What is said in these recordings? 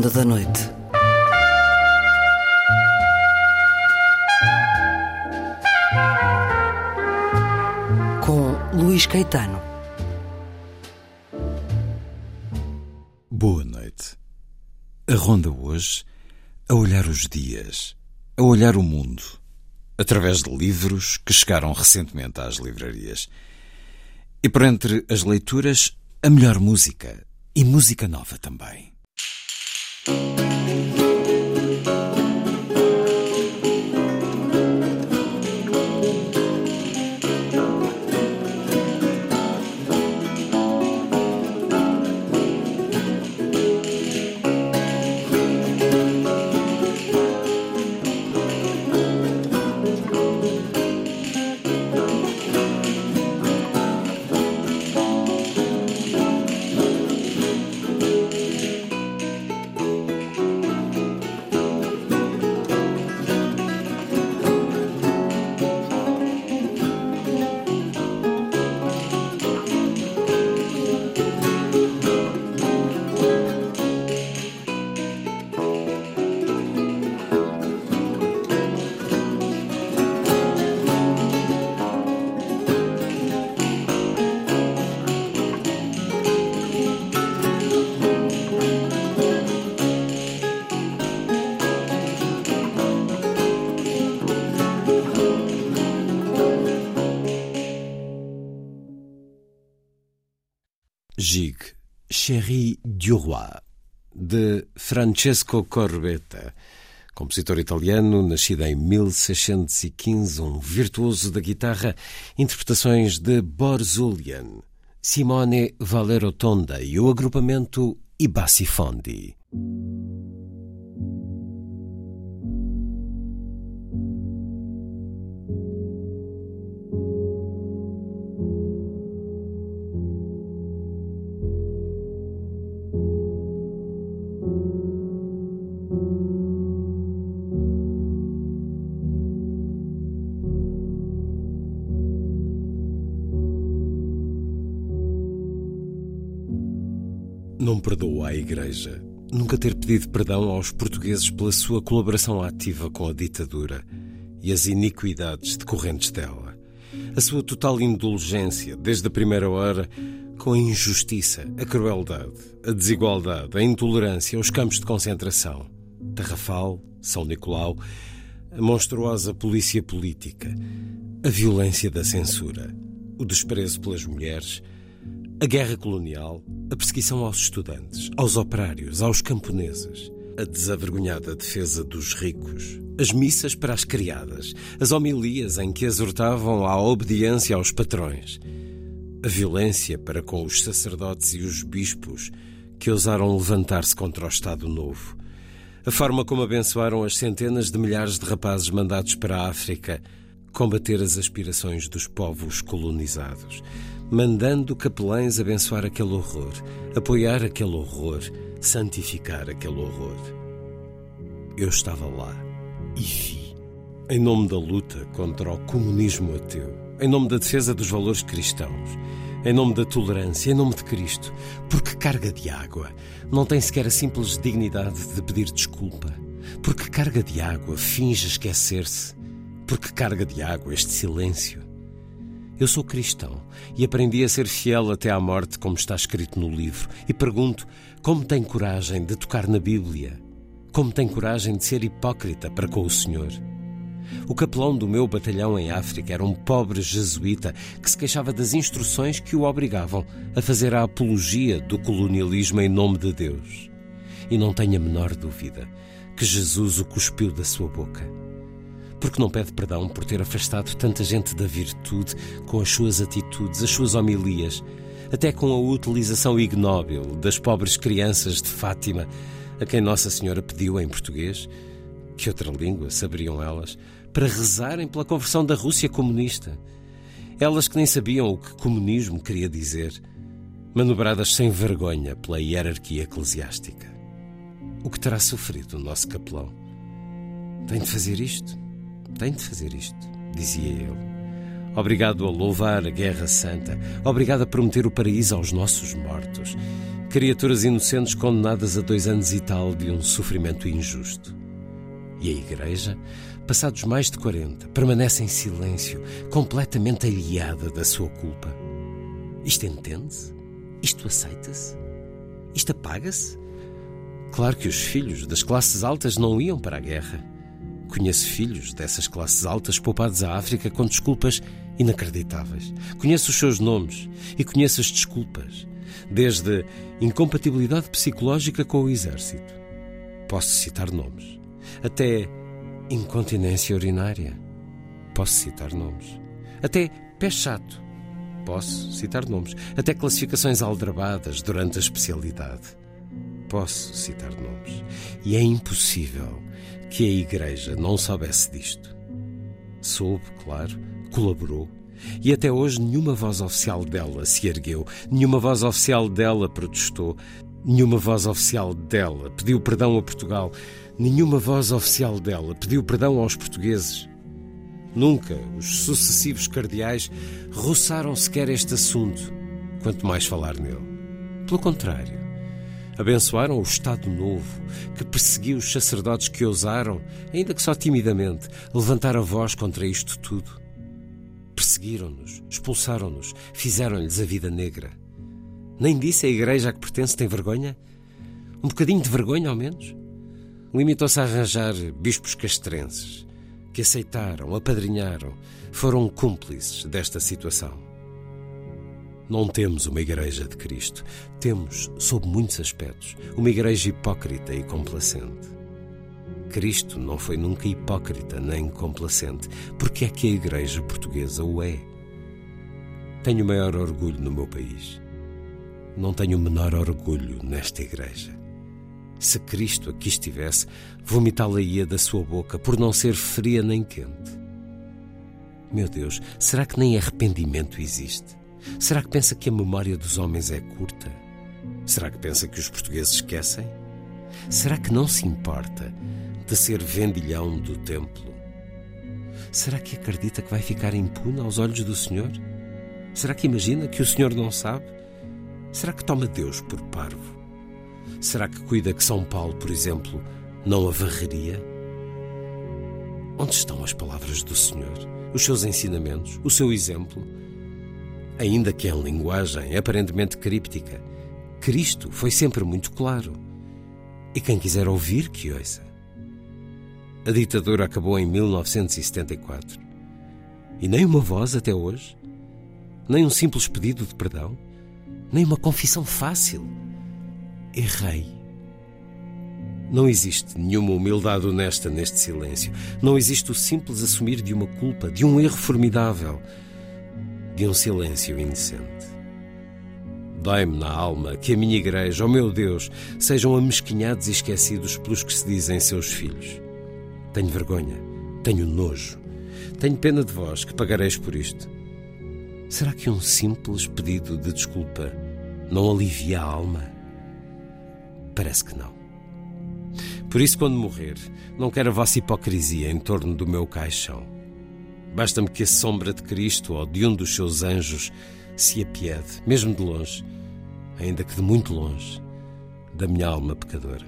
Ronda da Noite. Com Luís Caetano. Boa noite. A ronda hoje a olhar os dias, a olhar o mundo, através de livros que chegaram recentemente às livrarias. E por entre as leituras, a melhor música e música nova também. Chéri du Roi, de Francesco Corbetta, compositor italiano, nascido em 1615, um virtuoso da guitarra, interpretações de Borzulian, Simone Valerotonda e o agrupamento I perdoa à Igreja nunca ter pedido perdão aos portugueses pela sua colaboração ativa com a ditadura e as iniquidades decorrentes dela. A sua total indulgência, desde a primeira hora, com a injustiça, a crueldade, a desigualdade, a intolerância, os campos de concentração. Tarrafal, São Nicolau, a monstruosa polícia política, a violência da censura, o desprezo pelas mulheres a guerra colonial, a perseguição aos estudantes, aos operários, aos camponeses, a desavergonhada defesa dos ricos, as missas para as criadas, as homilias em que exortavam à obediência aos patrões, a violência para com os sacerdotes e os bispos que ousaram levantar-se contra o Estado Novo, a forma como abençoaram as centenas de milhares de rapazes mandados para a África combater as aspirações dos povos colonizados mandando capelães abençoar aquele horror, apoiar aquele horror, santificar aquele horror. Eu estava lá e vi, em nome da luta contra o comunismo ateu, em nome da defesa dos valores cristãos, em nome da tolerância, em nome de Cristo, porque carga de água não tem sequer a simples dignidade de pedir desculpa, porque carga de água finge esquecer-se, porque carga de água este silêncio eu sou cristão e aprendi a ser fiel até à morte, como está escrito no livro, e pergunto como tem coragem de tocar na Bíblia? Como tem coragem de ser hipócrita para com o Senhor? O capelão do meu batalhão em África era um pobre jesuíta que se queixava das instruções que o obrigavam a fazer a apologia do colonialismo em nome de Deus. E não tenho a menor dúvida que Jesus o cuspiu da sua boca porque não pede perdão por ter afastado tanta gente da virtude com as suas atitudes, as suas homilias, até com a utilização ignóbil das pobres crianças de Fátima, a quem Nossa Senhora pediu em português, que outra língua saberiam elas, para rezarem pela conversão da Rússia comunista. Elas que nem sabiam o que comunismo queria dizer, manobradas sem vergonha pela hierarquia eclesiástica. O que terá sofrido o nosso capelão? Tem de fazer isto? Tem de fazer isto, dizia ele. Obrigado a louvar a Guerra Santa, obrigado a prometer o paraíso aos nossos mortos. criaturas inocentes condenadas a dois anos e tal de um sofrimento injusto. E a Igreja, passados mais de 40, permanece em silêncio, completamente aliada da sua culpa. Isto entende-se? Isto aceita-se? Isto apaga-se? Claro que os filhos das classes altas não iam para a guerra. Conheço filhos dessas classes altas poupados à África com desculpas inacreditáveis. Conheço os seus nomes e conheço as desculpas, desde incompatibilidade psicológica com o exército. Posso citar nomes. Até incontinência urinária. Posso citar nomes. Até pé chato. Posso citar nomes. Até classificações aldrabadas durante a especialidade. Posso citar nomes. E é impossível que a Igreja não soubesse disto. Soube, claro, colaborou. E até hoje nenhuma voz oficial dela se ergueu, nenhuma voz oficial dela protestou, nenhuma voz oficial dela pediu perdão a Portugal, nenhuma voz oficial dela pediu perdão aos portugueses. Nunca os sucessivos cardeais roçaram sequer este assunto, quanto mais falar nele. Pelo contrário, abençoaram o Estado Novo, que perseguiu os sacerdotes que ousaram, ainda que só timidamente, levantar a voz contra isto tudo. Perseguiram-nos, expulsaram-nos, fizeram-lhes a vida negra. Nem disse a igreja a que pertence tem vergonha? Um bocadinho de vergonha, ao menos? Limitou-se a arranjar bispos castrenses, que aceitaram, apadrinharam, foram cúmplices desta situação. Não temos uma igreja de Cristo. Temos, sob muitos aspectos, uma igreja hipócrita e complacente. Cristo não foi nunca hipócrita nem complacente. Porque é que a igreja portuguesa o é? Tenho maior orgulho no meu país. Não tenho o menor orgulho nesta igreja. Se Cristo aqui estivesse, vomitá-la-ia da sua boca por não ser fria nem quente. Meu Deus, será que nem arrependimento existe? Será que pensa que a memória dos homens é curta? Será que pensa que os portugueses esquecem? Será que não se importa de ser vendilhão do templo? Será que acredita que vai ficar impune aos olhos do Senhor? Será que imagina que o Senhor não sabe? Será que toma Deus por parvo? Será que cuida que São Paulo, por exemplo, não a varreria? Onde estão as palavras do Senhor, os seus ensinamentos, o seu exemplo? Ainda que em linguagem aparentemente críptica, Cristo foi sempre muito claro. E quem quiser ouvir, que ouça. A ditadura acabou em 1974. E nem uma voz até hoje, nem um simples pedido de perdão, nem uma confissão fácil. Errei. Não existe nenhuma humildade honesta neste silêncio. Não existe o simples assumir de uma culpa, de um erro formidável de um silêncio indecente. Dói-me na alma que a minha igreja, oh meu Deus, sejam amesquinhados e esquecidos pelos que se dizem seus filhos. Tenho vergonha, tenho nojo, tenho pena de vós que pagareis por isto. Será que um simples pedido de desculpa não alivia a alma? Parece que não. Por isso, quando morrer, não quero a vossa hipocrisia em torno do meu caixão. Basta-me que a sombra de Cristo ou de um dos seus anjos se apiede, mesmo de longe, ainda que de muito longe, da minha alma pecadora.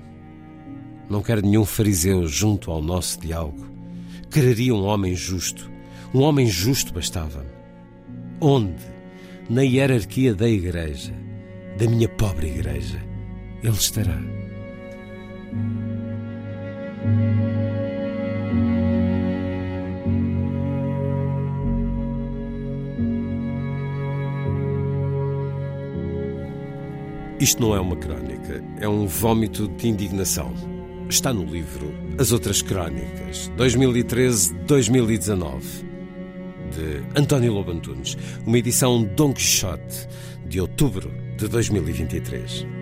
Não quero nenhum fariseu junto ao nosso diálogo. Quereria um homem justo. Um homem justo bastava-me. Onde? Na hierarquia da igreja, da minha pobre igreja, ele estará. Isto não é uma crónica, é um vômito de indignação. Está no livro As Outras Crónicas, 2013-2019, de António Lobantunes, uma edição Don Quixote, de outubro de 2023.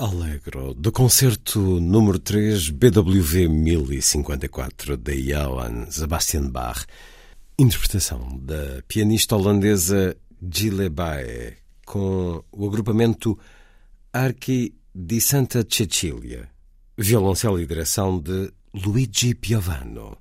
Allegro, do concerto número 3 BWV 1054 de Johann Sebastian Bach, interpretação da pianista holandesa Gile Bae, com o agrupamento Archi di Santa Cecilia, violoncelo e direção de Luigi Piovano.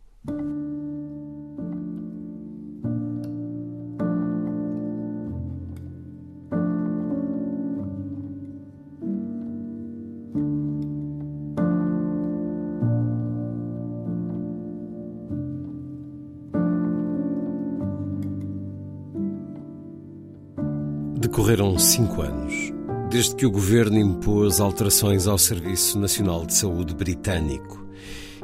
Decorreram cinco anos desde que o governo impôs alterações ao Serviço Nacional de Saúde britânico,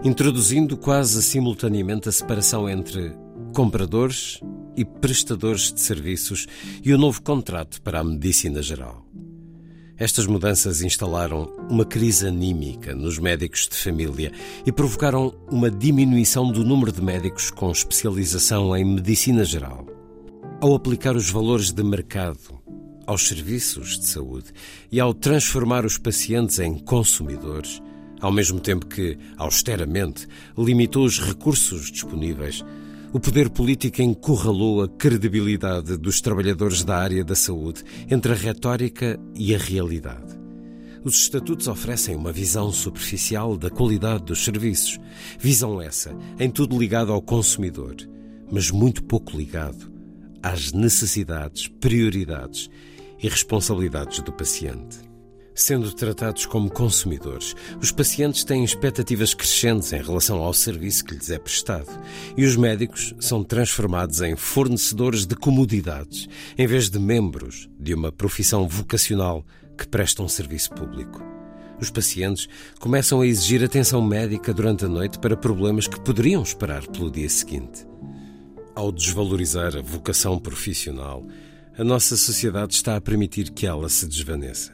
introduzindo quase simultaneamente a separação entre compradores e prestadores de serviços e o novo contrato para a medicina geral. Estas mudanças instalaram uma crise anímica nos médicos de família e provocaram uma diminuição do número de médicos com especialização em medicina geral. Ao aplicar os valores de mercado aos serviços de saúde e ao transformar os pacientes em consumidores, ao mesmo tempo que, austeramente, limitou os recursos disponíveis, o poder político encurralou a credibilidade dos trabalhadores da área da saúde entre a retórica e a realidade. Os estatutos oferecem uma visão superficial da qualidade dos serviços, visão essa em tudo ligado ao consumidor, mas muito pouco ligado às necessidades, prioridades e responsabilidades do paciente. Sendo tratados como consumidores, os pacientes têm expectativas crescentes em relação ao serviço que lhes é prestado e os médicos são transformados em fornecedores de comodidades, em vez de membros de uma profissão vocacional que presta um serviço público. Os pacientes começam a exigir atenção médica durante a noite para problemas que poderiam esperar pelo dia seguinte. Ao desvalorizar a vocação profissional, a nossa sociedade está a permitir que ela se desvaneça.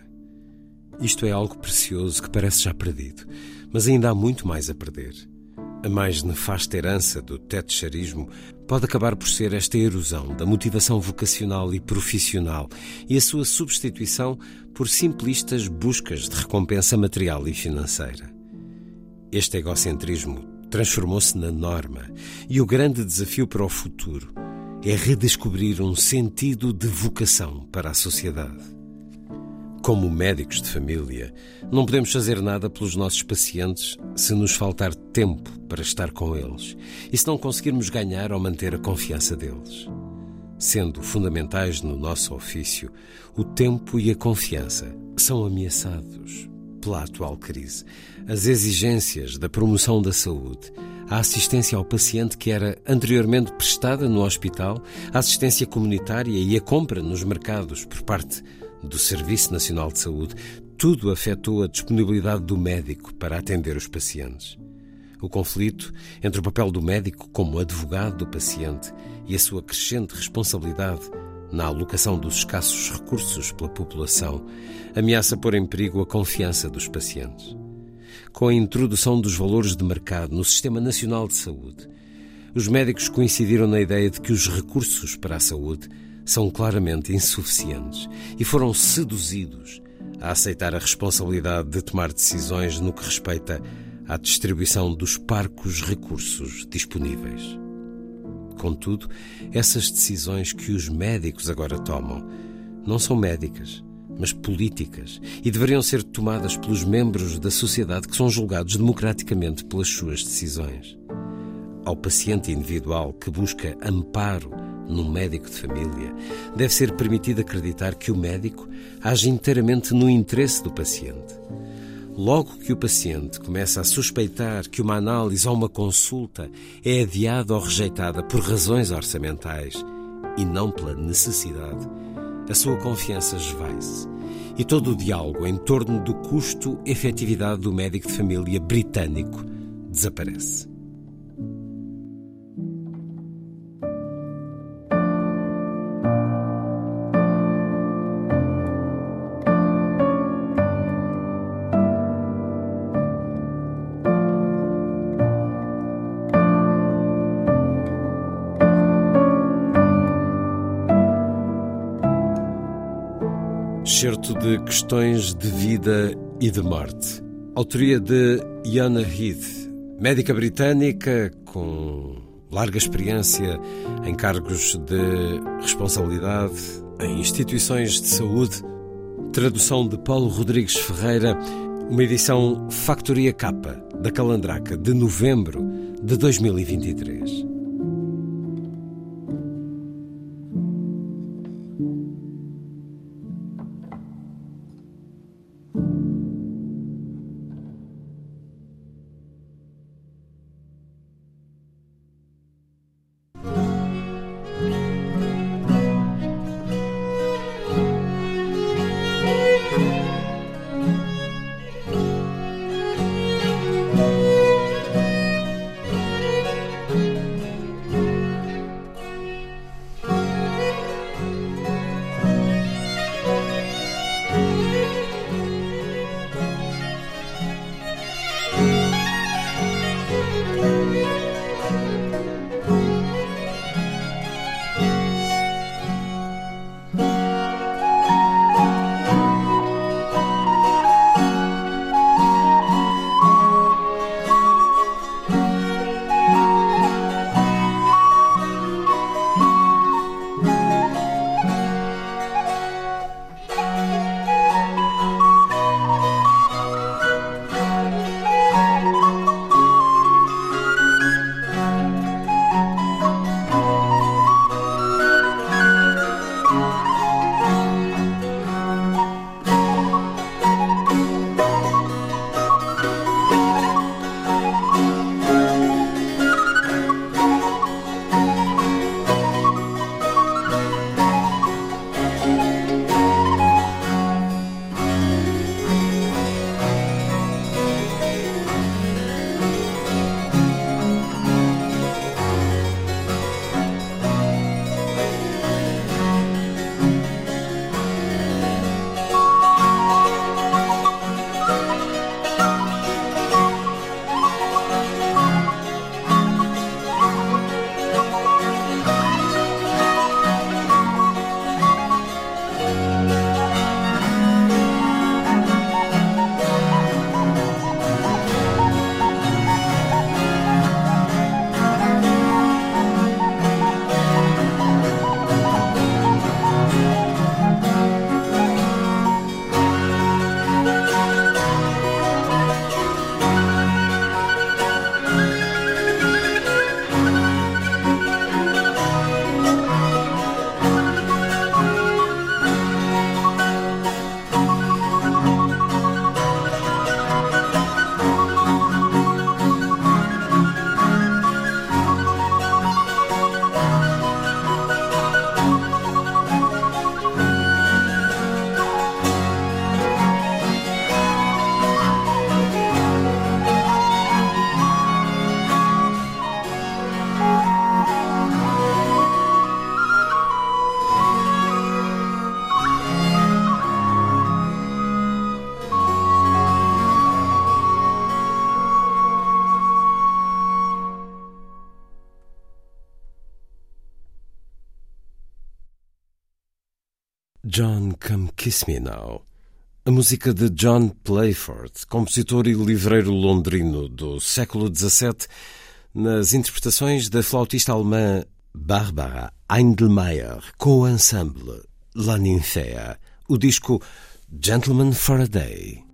Isto é algo precioso que parece já perdido, mas ainda há muito mais a perder. A mais nefasta herança do tetcharismo pode acabar por ser esta erosão da motivação vocacional e profissional e a sua substituição por simplistas buscas de recompensa material e financeira. Este egocentrismo transformou-se na norma e o grande desafio para o futuro é redescobrir um sentido de vocação para a sociedade. Como médicos de família, não podemos fazer nada pelos nossos pacientes se nos faltar tempo para estar com eles e se não conseguirmos ganhar ou manter a confiança deles. Sendo fundamentais no nosso ofício, o tempo e a confiança são ameaçados pela atual crise. As exigências da promoção da saúde a assistência ao paciente que era anteriormente prestada no hospital, a assistência comunitária e a compra nos mercados por parte do Serviço Nacional de Saúde, tudo afetou a disponibilidade do médico para atender os pacientes. O conflito entre o papel do médico como advogado do paciente e a sua crescente responsabilidade na alocação dos escassos recursos pela população ameaça pôr em perigo a confiança dos pacientes com a introdução dos valores de mercado no Sistema Nacional de Saúde, os médicos coincidiram na ideia de que os recursos para a saúde são claramente insuficientes e foram seduzidos a aceitar a responsabilidade de tomar decisões no que respeita à distribuição dos parcos recursos disponíveis. Contudo, essas decisões que os médicos agora tomam não são médicas, mas políticas, e deveriam ser tomadas pelos membros da sociedade que são julgados democraticamente pelas suas decisões. Ao paciente individual que busca amparo no médico de família, deve ser permitido acreditar que o médico age inteiramente no interesse do paciente. Logo que o paciente começa a suspeitar que uma análise ou uma consulta é adiada ou rejeitada por razões orçamentais e não pela necessidade, a sua confiança esvai-se e todo o diálogo em torno do custo-efetividade do médico de família britânico desaparece. Excerto de Questões de Vida e de morte. Autoria de Iana Heath, médica britânica com larga experiência em cargos de responsabilidade em instituições de saúde. Tradução de Paulo Rodrigues Ferreira, uma edição Factoria Capa da Calandraca de novembro de 2023. John Come Kiss Me Now. A música de John Playford, compositor e livreiro londrino do século XVII, nas interpretações da flautista alemã Barbara Eindelmeier com o ensemble La Ninfea, o disco Gentleman for a Day.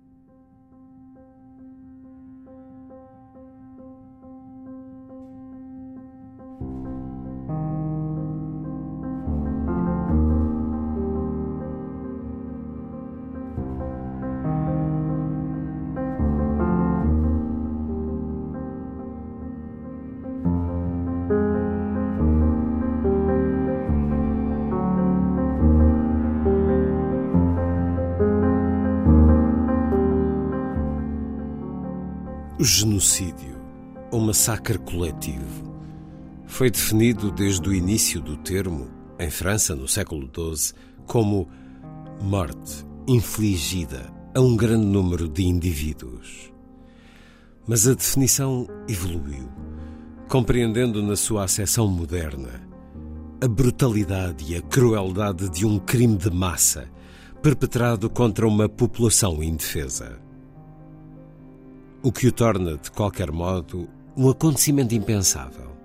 Massacre coletivo foi definido desde o início do termo, em França, no século XII, como morte infligida a um grande número de indivíduos. Mas a definição evoluiu, compreendendo na sua acessão moderna a brutalidade e a crueldade de um crime de massa perpetrado contra uma população indefesa. o que o torna, de qualquer modo, um acontecimento impensável.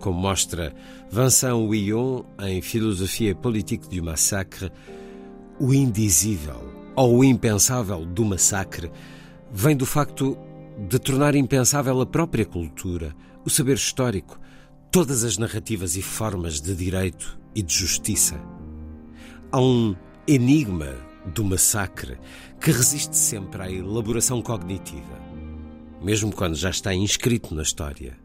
Como mostra Vincent Ouillon em Filosofia Politique du Massacre, o indizível ou o impensável do massacre vem do facto de tornar impensável a própria cultura, o saber histórico, todas as narrativas e formas de direito e de justiça. Há um enigma do massacre que resiste sempre à elaboração cognitiva, mesmo quando já está inscrito na história.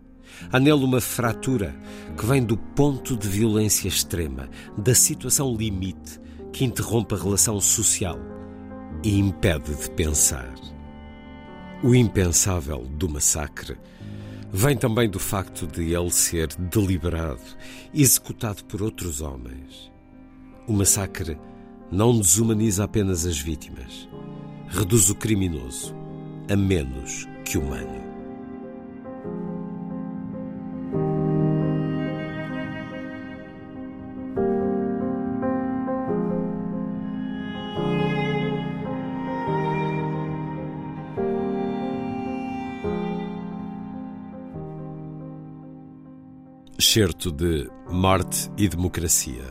Há nele uma fratura que vem do ponto de violência extrema, da situação limite que interrompe a relação social e impede de pensar. O impensável do massacre vem também do facto de ele ser deliberado, executado por outros homens. O massacre não desumaniza apenas as vítimas, reduz o criminoso a menos que humano. Excerto de Morte e Democracia,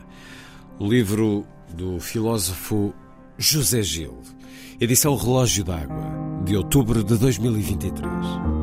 um livro do filósofo José Gil, edição Relógio d'Água, de outubro de 2023.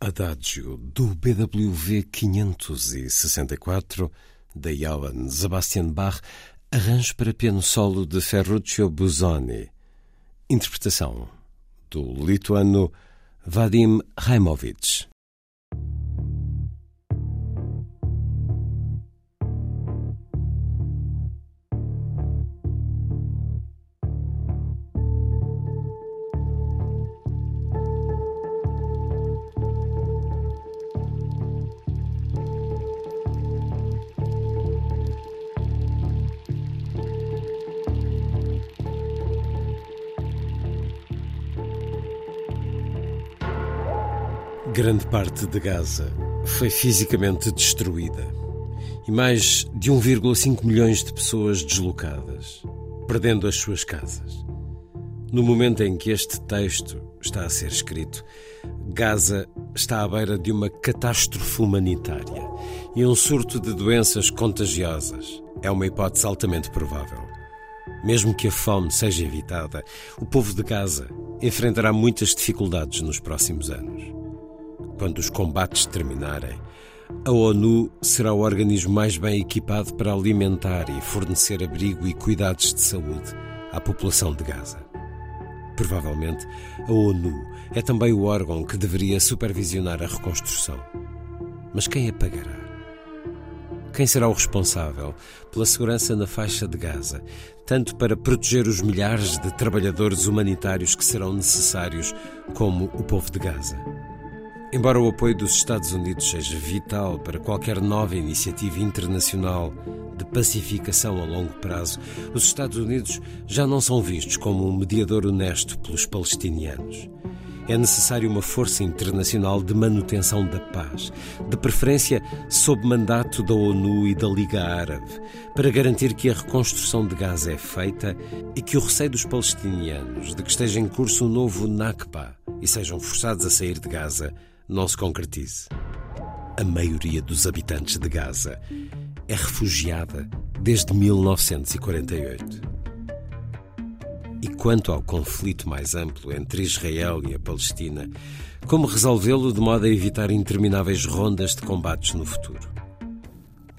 Adagio do BWV 564 de Johann Sebastian Bach, arranjo para piano solo de Ferruccio Busoni, interpretação do lituano Vadim Raimovich. Grande parte de Gaza foi fisicamente destruída e mais de 1,5 milhões de pessoas deslocadas, perdendo as suas casas. No momento em que este texto está a ser escrito, Gaza está à beira de uma catástrofe humanitária e um surto de doenças contagiosas é uma hipótese altamente provável. Mesmo que a fome seja evitada, o povo de Gaza enfrentará muitas dificuldades nos próximos anos. Quando os combates terminarem, a ONU será o organismo mais bem equipado para alimentar e fornecer abrigo e cuidados de saúde à população de Gaza. Provavelmente, a ONU é também o órgão que deveria supervisionar a reconstrução. Mas quem a pagará? Quem será o responsável pela segurança na faixa de Gaza, tanto para proteger os milhares de trabalhadores humanitários que serão necessários, como o povo de Gaza? Embora o apoio dos Estados Unidos seja vital para qualquer nova iniciativa internacional de pacificação a longo prazo, os Estados Unidos já não são vistos como um mediador honesto pelos palestinianos. É necessário uma força internacional de manutenção da paz, de preferência sob mandato da ONU e da Liga Árabe, para garantir que a reconstrução de Gaza é feita e que o receio dos palestinianos de que esteja em curso um novo Nakba e sejam forçados a sair de Gaza não se concretize. A maioria dos habitantes de Gaza é refugiada desde 1948. E quanto ao conflito mais amplo entre Israel e a Palestina, como resolvê-lo de modo a evitar intermináveis rondas de combates no futuro?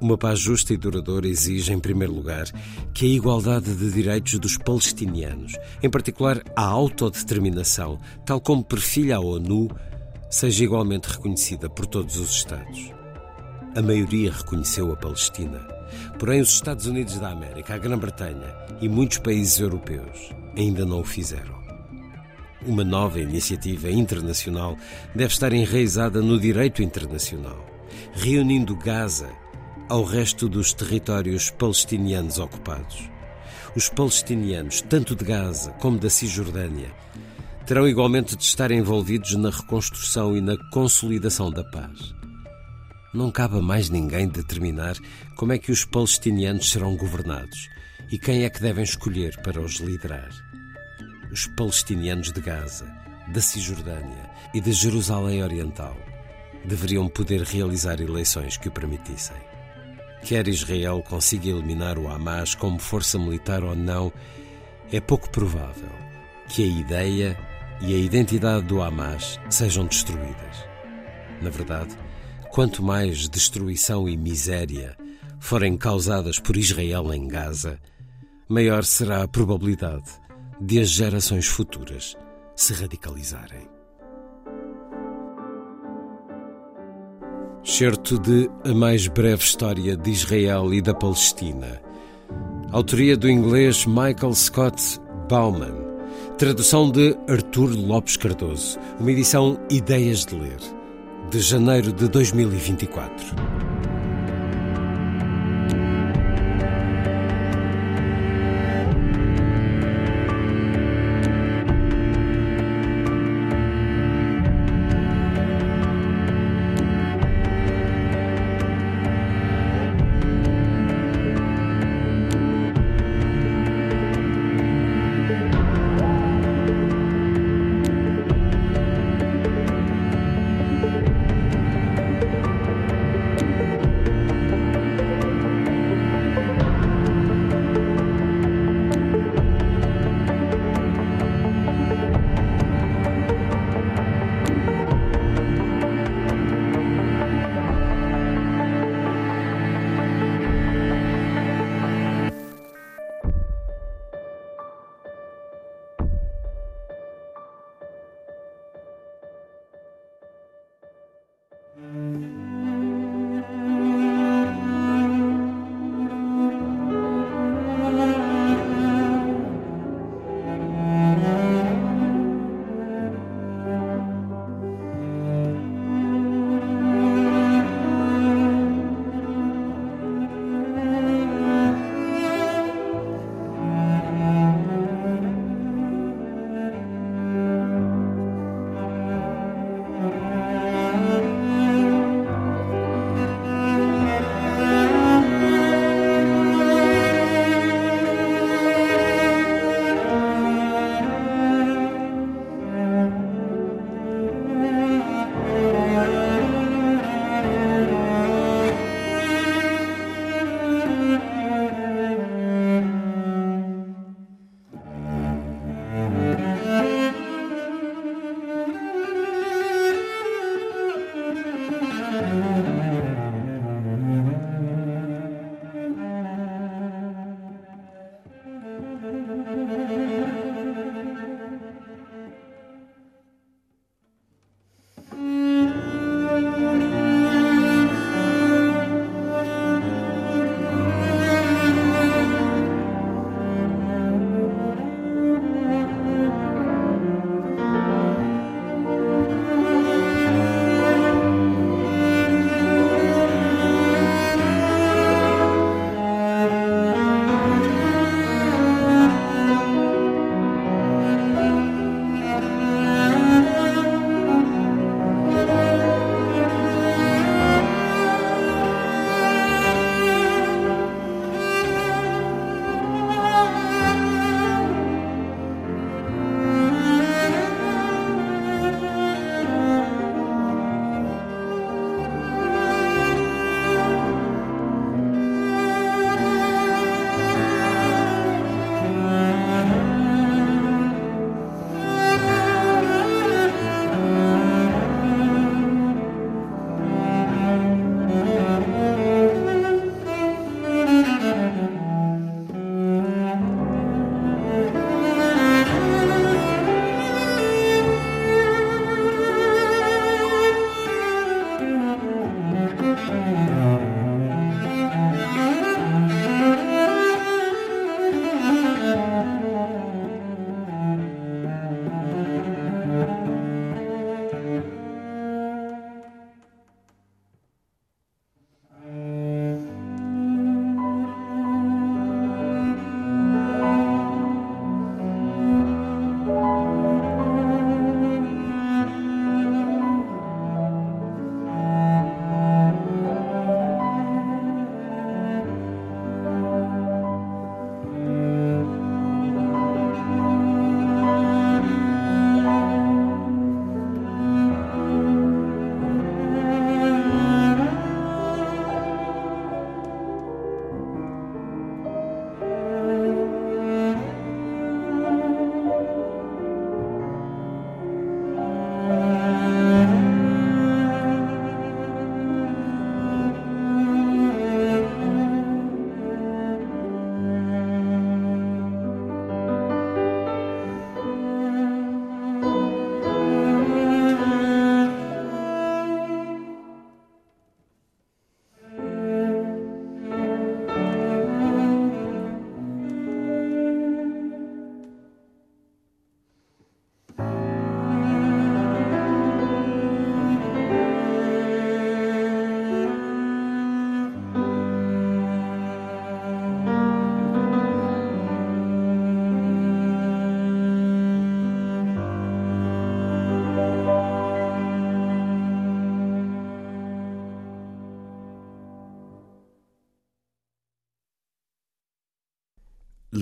Uma paz justa e duradoura exige, em primeiro lugar, que a igualdade de direitos dos palestinianos, em particular a autodeterminação, tal como perfilha a ONU, seja igualmente reconhecida por todos os Estados. A maioria reconheceu a Palestina, porém os Estados Unidos da América, a Grã-Bretanha e muitos países europeus ainda não o fizeram. Uma nova iniciativa internacional deve estar enraizada no direito internacional, reunindo Gaza ao resto dos territórios palestinianos ocupados. Os palestinianos, tanto de Gaza como da Cisjordânia, terão igualmente de estar envolvidos na reconstrução e na consolidação da paz. Não cabe a mais ninguém determinar como é que os palestinianos serão governados e quem é que devem escolher para os liderar. Os palestinianos de Gaza, da Cisjordânia e de Jerusalém Oriental deveriam poder realizar eleições que o permitissem. Quer Israel consiga eliminar o Hamas como força militar ou não, é pouco provável que a ideia e a identidade do Hamas sejam destruídas. Na verdade, quanto mais destruição e miséria forem causadas por Israel em Gaza, maior será a probabilidade de as gerações futuras se radicalizarem. Certo de A Mais Breve História de Israel e da Palestina. Autoria do inglês Michael Scott Bauman Tradução de Artur Lopes Cardoso. Uma edição Ideias de Ler, de janeiro de 2024.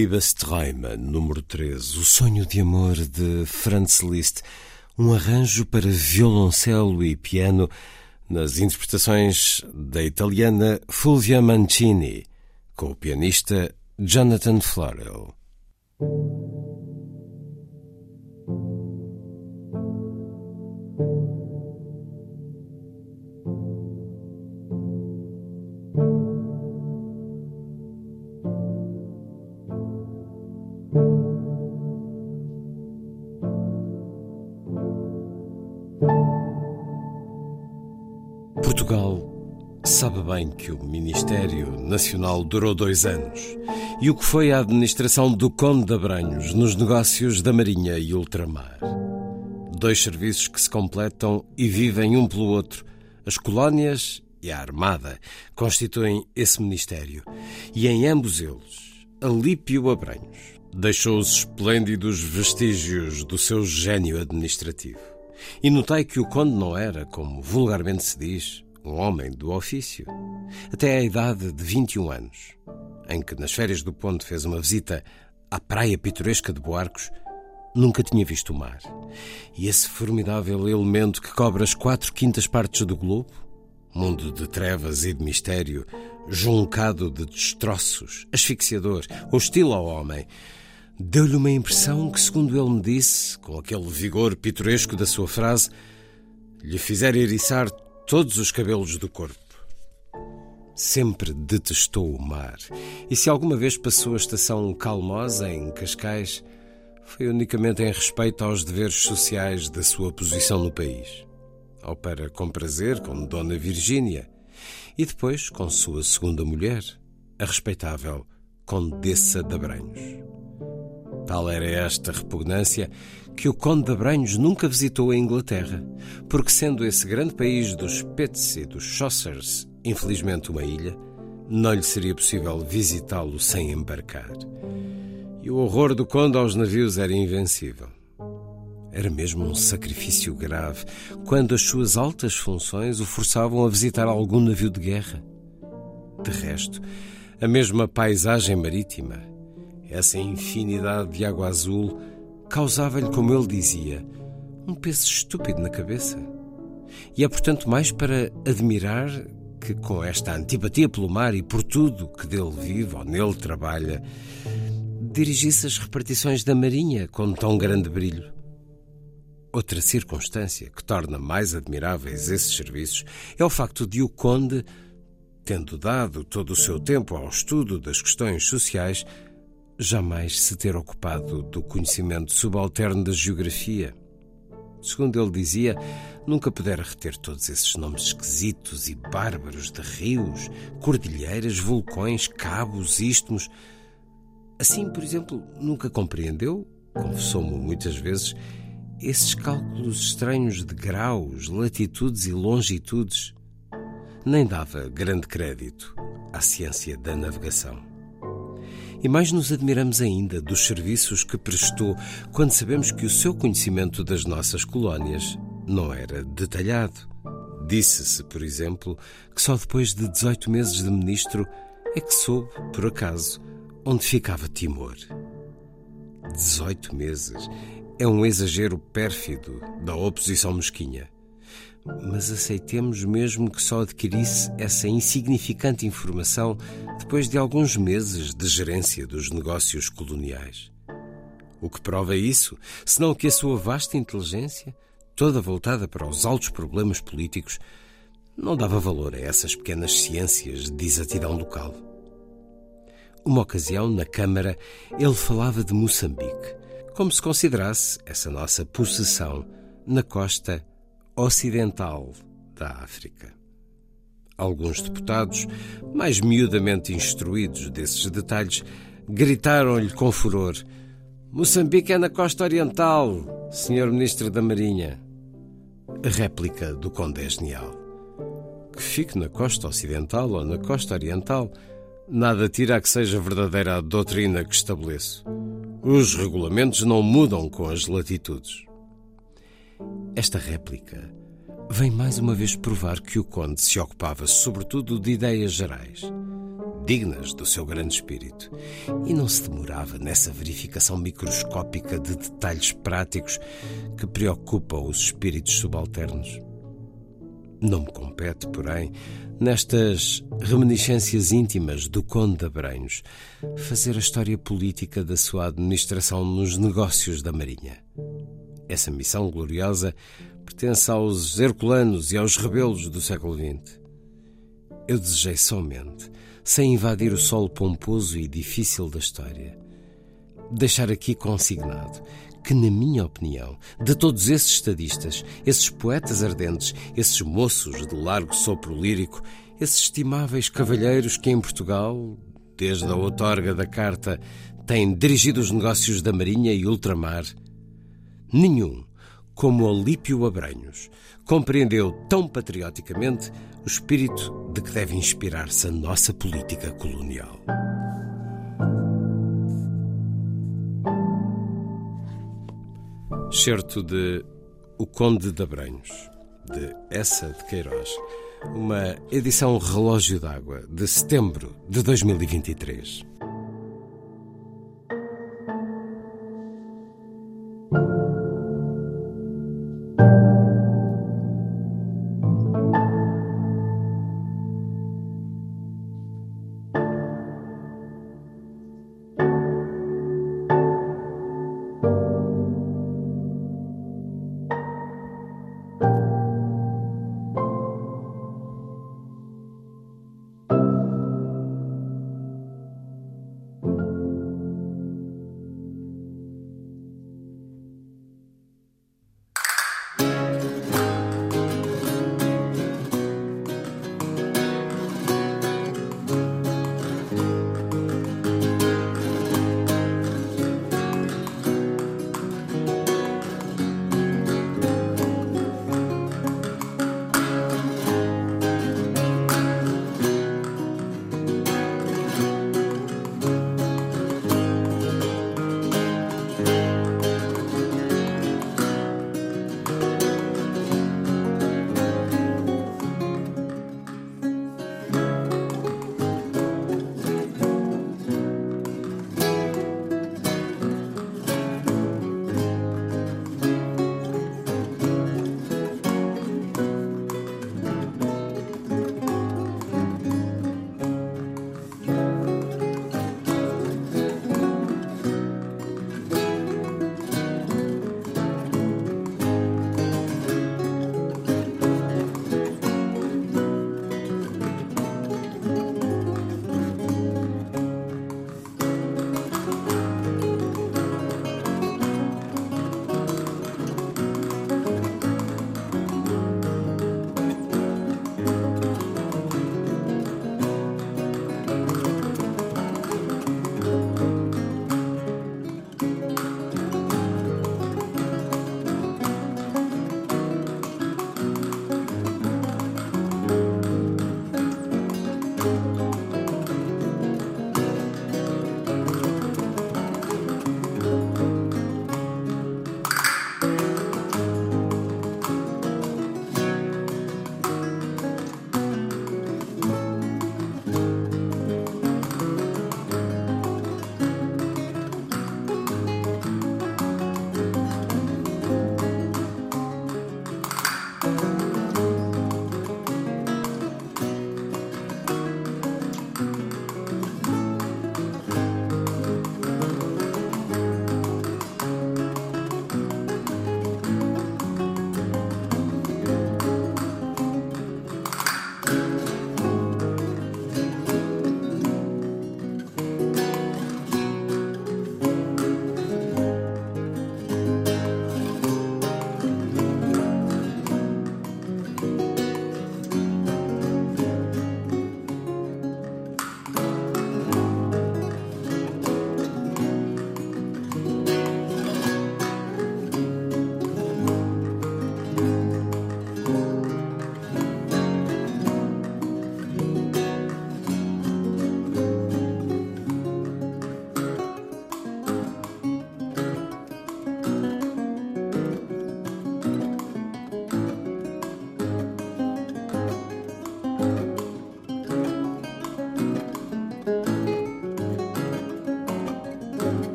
Liebesträume, número 13, O Sonho de Amor de Franz Liszt, um arranjo para violoncelo e piano nas interpretações da italiana Fulvia Mancini, com o pianista Jonathan Florel. Que o Ministério Nacional durou dois anos e o que foi a administração do Conde de Abranhos nos negócios da Marinha e Ultramar. Dois serviços que se completam e vivem um pelo outro. As colónias e a Armada constituem esse Ministério. E em ambos eles, Alípio Abranhos deixou os esplêndidos vestígios do seu gênio administrativo. E notei que o Conde não era, como vulgarmente se diz, um homem do ofício. Até à idade de 21 anos, em que nas férias do Ponte fez uma visita à praia pitoresca de Boarcos, nunca tinha visto o mar. E esse formidável elemento que cobre as quatro quintas partes do globo, mundo de trevas e de mistério, juncado de destroços, asfixiador, hostil ao homem, deu-lhe uma impressão que, segundo ele me disse, com aquele vigor pitoresco da sua frase, lhe fizera eriçar todos os cabelos do corpo. Sempre detestou o mar, e se alguma vez passou a estação calmosa em Cascais, foi unicamente em respeito aos deveres sociais da sua posição no país. Ao para com prazer com Dona Virgínia e depois com sua segunda mulher, a respeitável Condessa de Abranhos. Tal era esta repugnância que o Conde de Abranhos nunca visitou a Inglaterra, porque sendo esse grande país dos Pets e dos Chaucers, infelizmente uma ilha, não lhe seria possível visitá-lo sem embarcar e o horror do conde aos navios era invencível. Era mesmo um sacrifício grave quando as suas altas funções o forçavam a visitar algum navio de guerra. De resto, a mesma paisagem marítima, essa infinidade de água azul, causava-lhe, como ele dizia, um peso estúpido na cabeça. E é, portanto, mais para admirar que, com esta antipatia pelo mar e por tudo que dele vive ou nele trabalha, dirigisse as repartições da Marinha com tão grande brilho. Outra circunstância que torna mais admiráveis esses serviços é o facto de o Conde, tendo dado todo o seu tempo ao estudo das questões sociais, jamais se ter ocupado do conhecimento subalterno da geografia. Segundo ele dizia, nunca pudera reter todos esses nomes esquisitos e bárbaros de rios, cordilheiras, vulcões, cabos, istmos Assim, por exemplo, nunca compreendeu, confessou-me muitas vezes, esses cálculos estranhos de graus, latitudes e longitudes. Nem dava grande crédito à ciência da navegação. E mais nos admiramos ainda dos serviços que prestou quando sabemos que o seu conhecimento das nossas colónias não era detalhado. Disse-se, por exemplo, que só depois de 18 meses de ministro é que soube, por acaso, onde ficava Timor. 18 meses é um exagero pérfido da oposição mesquinha. Mas aceitemos mesmo que só adquirisse essa insignificante informação depois de alguns meses de gerência dos negócios coloniais. O que prova isso, senão que a sua vasta inteligência, toda voltada para os altos problemas políticos, não dava valor a essas pequenas ciências de exatidão local. Uma ocasião, na Câmara, ele falava de Moçambique, como se considerasse essa nossa possessão na costa ocidental da África. Alguns deputados, mais miudamente instruídos desses detalhes, gritaram-lhe com furor: Moçambique é na costa oriental, Senhor Ministro da Marinha. A réplica do Conde genial. Que fique na costa ocidental ou na costa oriental, Nada tira a que seja verdadeira a doutrina que estabeleço. Os regulamentos não mudam com as latitudes. Esta réplica vem mais uma vez provar que o Conde se ocupava sobretudo de ideias gerais, dignas do seu grande espírito, e não se demorava nessa verificação microscópica de detalhes práticos que preocupam os espíritos subalternos. Não me compete, porém, nestas reminiscências íntimas do Conde de Abranhos, fazer a história política da sua administração nos negócios da Marinha. Essa missão gloriosa pertence aos herculanos e aos rebelos do século XX. Eu desejei somente, sem invadir o solo pomposo e difícil da história, deixar aqui consignado que, na minha opinião, de todos esses estadistas, esses poetas ardentes, esses moços de largo sopro lírico, esses estimáveis cavalheiros que em Portugal, desde a outorga da carta, têm dirigido os negócios da Marinha e Ultramar, nenhum, como Olípio Abranhos, compreendeu tão patrioticamente o espírito de que deve inspirar-se a nossa política colonial. Certo de O Conde de Abranhos, de Essa de Queiroz, uma edição relógio d'água de setembro de 2023.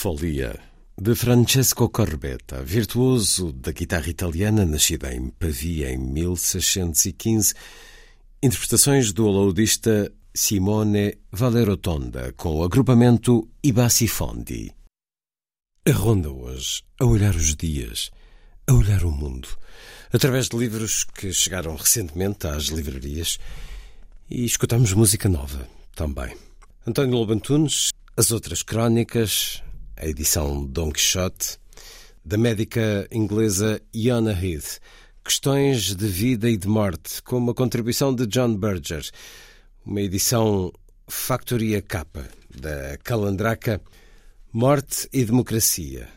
Folia, de Francesco Corbetta, virtuoso da guitarra italiana, nascido em Pavia em 1615, interpretações do alaudista Simone Valerotonda, com o agrupamento Ibassi Fondi. A ronda hoje, a olhar os dias, a olhar o mundo, através de livros que chegaram recentemente às livrarias e escutamos música nova também. António Lobantunes as outras crónicas, a edição Don Quixote, da médica inglesa Iona Heath, Questões de Vida e de Morte, com uma contribuição de John Berger, uma edição Factoria Capa, da Calandraca, Morte e Democracia.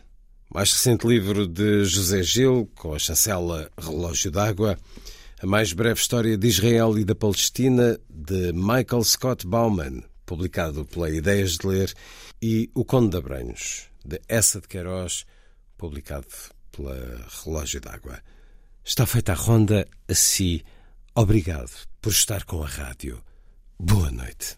Mais recente livro de José Gil, com a chancela Relógio d'Água, a mais breve história de Israel e da Palestina, de Michael Scott Bauman, publicado pela Ideias de Ler, e O Conde de Abranhos, de Essa de Queiroz, publicado pela Relógio d'Água. Está feita a ronda a si. Obrigado por estar com a rádio. Boa noite.